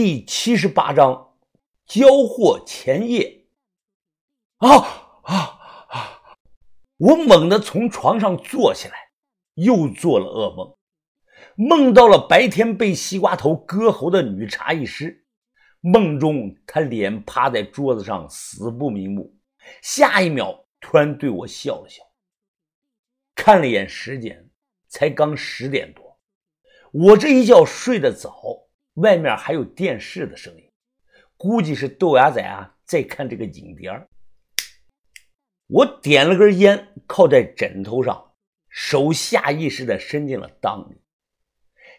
第七十八章交货前夜。啊啊啊！我猛地从床上坐起来，又做了噩梦，梦到了白天被西瓜头割喉的女茶艺师。梦中她脸趴在桌子上，死不瞑目。下一秒，突然对我笑了笑。看了一眼时间，才刚十点多。我这一觉睡得早。外面还有电视的声音，估计是豆芽仔啊在看这个影碟我点了根烟，靠在枕头上，手下意识地伸进了裆里。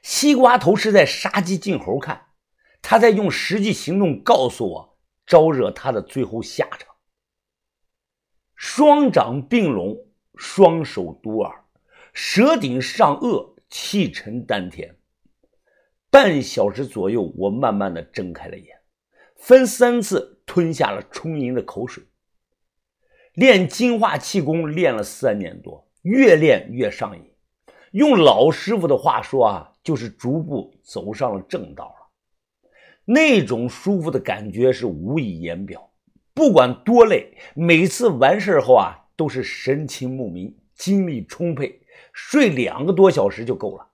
西瓜头是在杀鸡儆猴看，他在用实际行动告诉我招惹他的最后下场。双掌并拢，双手嘟耳，舌顶上颚，气沉丹田。半小时左右，我慢慢的睁开了眼，分三次吞下了充盈的口水。练金化气功练了三年多，越练越上瘾。用老师傅的话说啊，就是逐步走上了正道了。那种舒服的感觉是无以言表。不管多累，每次完事后啊，都是神清目明，精力充沛，睡两个多小时就够了。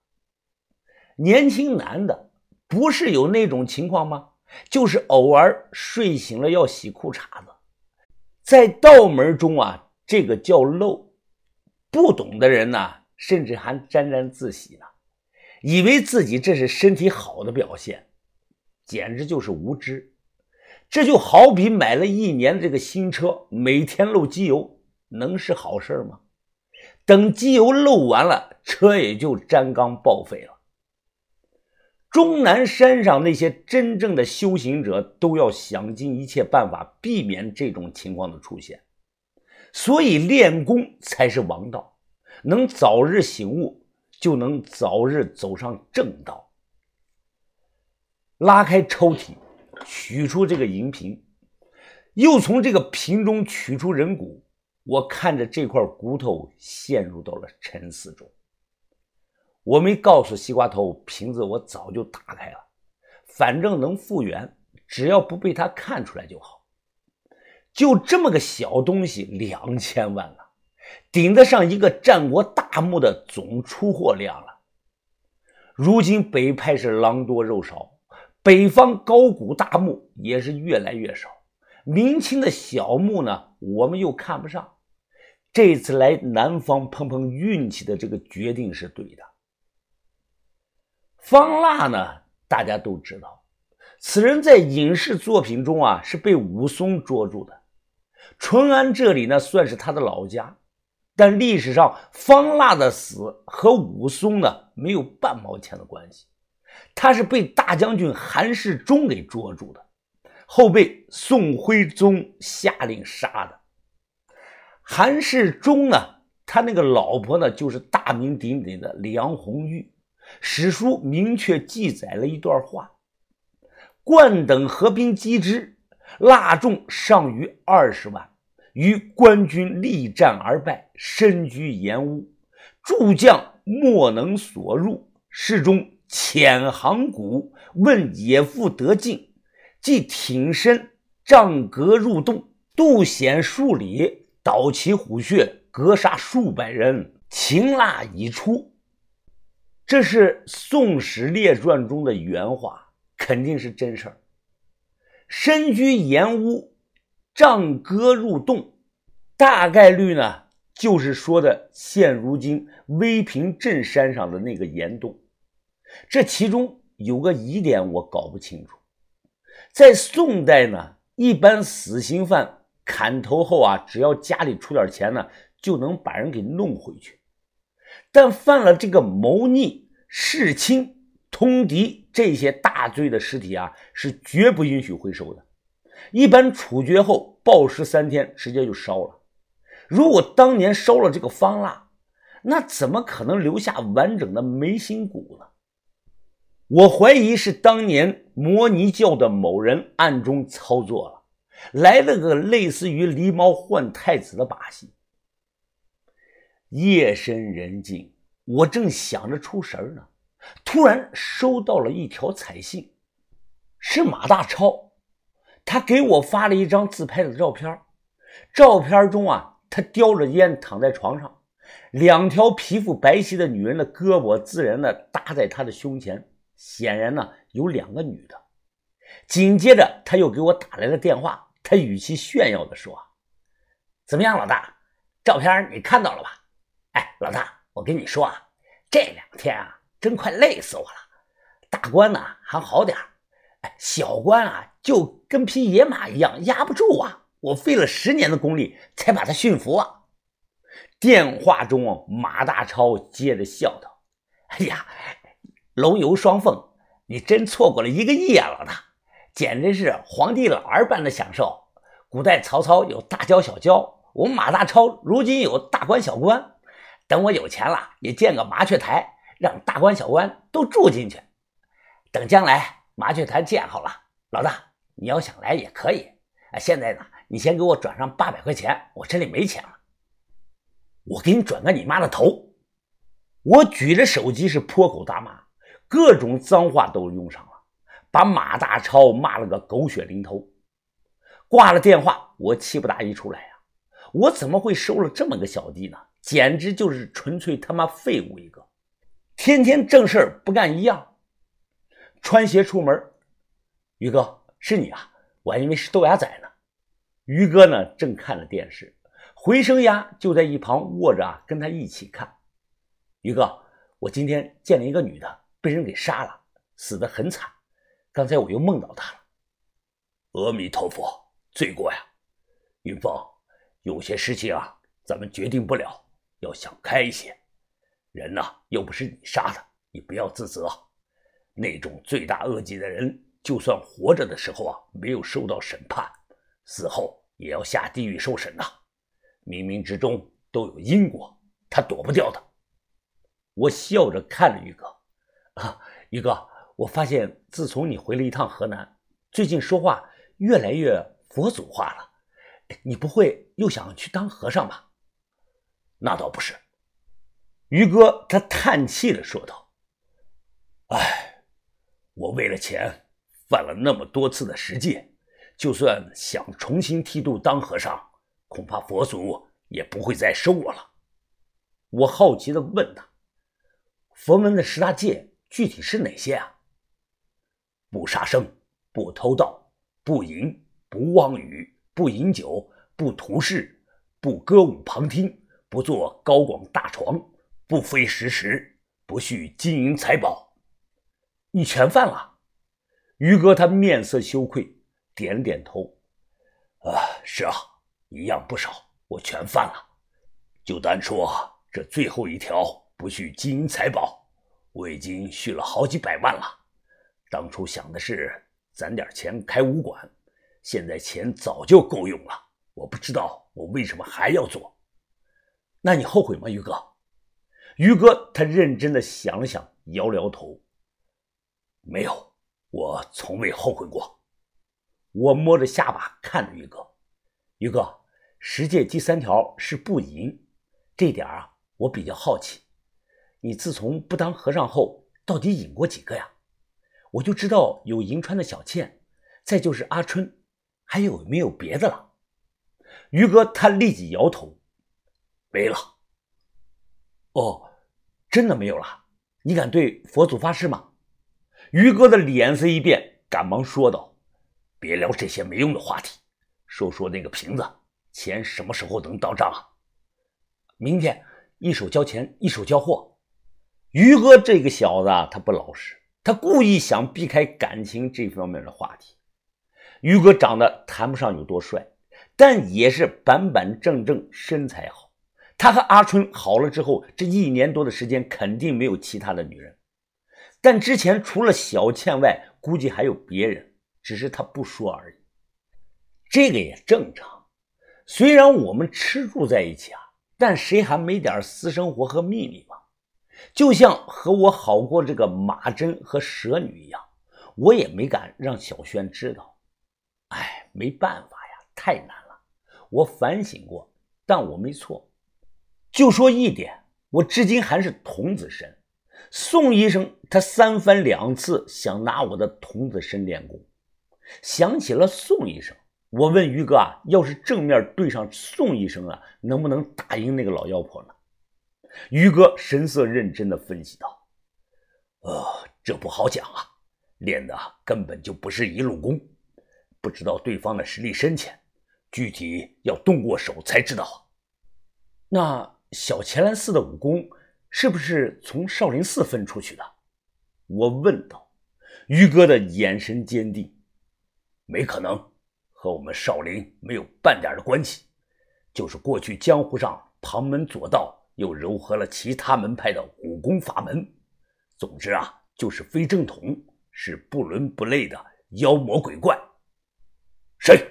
年轻男的不是有那种情况吗？就是偶尔睡醒了要洗裤衩子，在道门中啊，这个叫漏。不懂的人呢，甚至还沾沾自喜呢，以为自己这是身体好的表现，简直就是无知。这就好比买了一年的这个新车，每天漏机油，能是好事吗？等机油漏完了，车也就粘缸报废了。终南山上那些真正的修行者都要想尽一切办法避免这种情况的出现，所以练功才是王道。能早日醒悟，就能早日走上正道。拉开抽屉，取出这个银瓶，又从这个瓶中取出人骨。我看着这块骨头，陷入到了沉思中。我没告诉西瓜头，瓶子我早就打开了，反正能复原，只要不被他看出来就好。就这么个小东西，两千万了，顶得上一个战国大墓的总出货量了。如今北派是狼多肉少，北方高古大墓也是越来越少，明清的小墓呢，我们又看不上。这次来南方碰碰运气的这个决定是对的。方腊呢？大家都知道，此人在影视作品中啊是被武松捉住的。淳安这里呢算是他的老家，但历史上方腊的死和武松呢没有半毛钱的关系。他是被大将军韩世忠给捉住的，后被宋徽宗下令杀的。韩世忠呢，他那个老婆呢就是大名鼎鼎的梁红玉。史书明确记载了一段话：冠等合兵击之，蜡众上于二十万，与官军力战而败，身居岩屋。诸将莫能所入，世中遣行谷，问野妇得进，即挺身杖戈入洞，渡险数里，倒其虎穴，格杀数百人，擒腊已出。这是《宋史列传》中的原话，肯定是真事儿。身居岩屋，杖戈入洞，大概率呢就是说的现如今威平镇山上的那个岩洞。这其中有个疑点，我搞不清楚。在宋代呢，一般死刑犯砍头后啊，只要家里出点钱呢，就能把人给弄回去。但犯了这个谋逆、弑亲、通敌这些大罪的尸体啊，是绝不允许回收的。一般处决后暴尸三天，直接就烧了。如果当年烧了这个方腊，那怎么可能留下完整的眉心骨呢？我怀疑是当年摩尼教的某人暗中操作了，来了个类似于狸猫换太子的把戏。夜深人静，我正想着出神呢，突然收到了一条彩信，是马大超，他给我发了一张自拍的照片。照片中啊，他叼着烟躺在床上，两条皮肤白皙的女人的胳膊自然的搭在他的胸前，显然呢有两个女的。紧接着他又给我打来了电话，他语气炫耀的说：“怎么样，老大，照片你看到了吧？哎，老大，我跟你说啊，这两天啊，真快累死我了。大官呢还好点哎，小官啊就跟匹野马一样压不住啊。”我费了十年的功力才把他驯服啊！电话中，马大超接着笑道：“哎呀，龙游双凤，你真错过了一个亿啊，老大，简直是皇帝老儿般的享受。古代曹操有大娇小娇，我们马大超如今有大官小官。等我有钱了，也建个麻雀台，让大官小官都住进去。等将来麻雀台建好了，老大你要想来也可以。啊，现在呢？”你先给我转上八百块钱，我这里没钱了。我给你转个你妈的头！我举着手机是破口大骂，各种脏话都用上了，把马大超骂了个狗血淋头。挂了电话，我气不打一处来呀！我怎么会收了这么个小弟呢？简直就是纯粹他妈废物一个，天天正事不干一样。穿鞋出门，于哥是你啊，我还以为是豆芽仔呢。于哥呢，正看着电视，回声鸭就在一旁卧着啊，跟他一起看。于哥，我今天见了一个女的，被人给杀了，死得很惨。刚才我又梦到她了。阿弥陀佛，罪过呀！云峰，有些事情啊，咱们决定不了，要想开一些。人呢，又不是你杀的，你不要自责。那种罪大恶极的人，就算活着的时候啊，没有受到审判。死后也要下地狱受审呐，冥冥之中都有因果，他躲不掉的。我笑着看着于哥，啊，于哥，我发现自从你回了一趟河南，最近说话越来越佛祖化了，你不会又想去当和尚吧？那倒不是，于哥他叹气的说道：“哎，我为了钱犯了那么多次的十戒。”就算想重新剃度当和尚，恐怕佛祖也不会再收我了。我好奇的问他：“佛门的十大戒具体是哪些啊？”“不杀生，不偷盗，不淫，不妄语，不饮酒，不图事，不歌舞旁听，不做高广大床，不非时时，不蓄金银财宝。”你全犯了。于哥他面色羞愧。点点头，啊，是啊，一样不少，我全犯了。就单说这最后一条，不许金银财宝，我已经续了好几百万了。当初想的是攒点钱开武馆，现在钱早就够用了。我不知道我为什么还要做。那你后悔吗，于哥？于哥他认真的想了想，摇了摇头，没有，我从未后悔过。我摸着下巴看着于哥，于哥，十戒第三条是不淫，这点啊，我比较好奇。你自从不当和尚后，到底引过几个呀？我就知道有银川的小倩，再就是阿春，还有没有别的了？于哥他立即摇头，没了。哦，真的没有了？你敢对佛祖发誓吗？于哥的脸色一变，赶忙说道。别聊这些没用的话题，说说那个瓶子，钱什么时候能到账啊？明天，一手交钱，一手交货。于哥这个小子啊，他不老实，他故意想避开感情这方面的话题。于哥长得谈不上有多帅，但也是板板正正，身材好。他和阿春好了之后，这一年多的时间肯定没有其他的女人，但之前除了小倩外，估计还有别人。只是他不说而已，这个也正常。虽然我们吃住在一起啊，但谁还没点私生活和秘密吧？就像和我好过这个马珍和蛇女一样，我也没敢让小轩知道。哎，没办法呀，太难了。我反省过，但我没错。就说一点，我至今还是童子身。宋医生他三番两次想拿我的童子身练功。想起了宋医生。我问于哥啊，要是正面对上宋医生啊，能不能打赢那个老妖婆呢？于哥神色认真的分析道：“呃，这不好讲啊，练的根本就不是一路功，不知道对方的实力深浅，具体要动过手才知道。那小乾兰寺的武功是不是从少林寺分出去的？”我问道。于哥的眼神坚定：“没可能。”和我们少林没有半点的关系，就是过去江湖上旁门左道，又糅合了其他门派的武功法门。总之啊，就是非正统，是不伦不类的妖魔鬼怪。谁？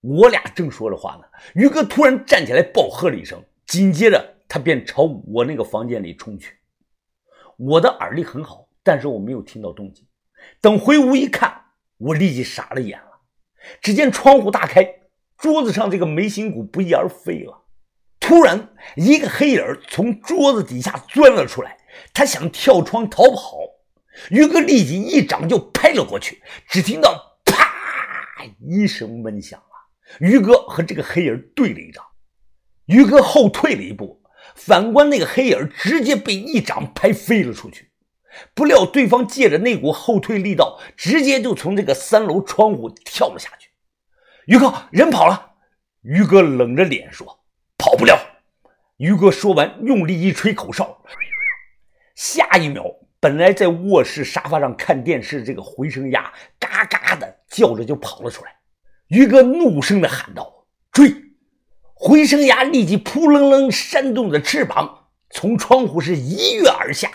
我俩正说着话呢，于哥突然站起来，暴喝了一声，紧接着他便朝我那个房间里冲去。我的耳力很好，但是我没有听到动静。等回屋一看，我立即傻了眼了。只见窗户大开，桌子上这个眉心骨不翼而飞了。突然，一个黑影从桌子底下钻了出来，他想跳窗逃跑。于哥立即一掌就拍了过去，只听到“啪”一声闷响啊！于哥和这个黑影对了一掌，于哥后退了一步，反观那个黑影直接被一掌拍飞了出去。不料对方借着那股后退力道，直接就从这个三楼窗户跳了下去。于哥，人跑了。于哥冷着脸说：“跑不了。”于哥说完，用力一吹口哨，下一秒，本来在卧室沙发上看电视这个回声鸭，嘎嘎的叫着就跑了出来。于哥怒声的喊道：“追！”回声崖立即扑棱棱扇动着翅膀，从窗户是一跃而下。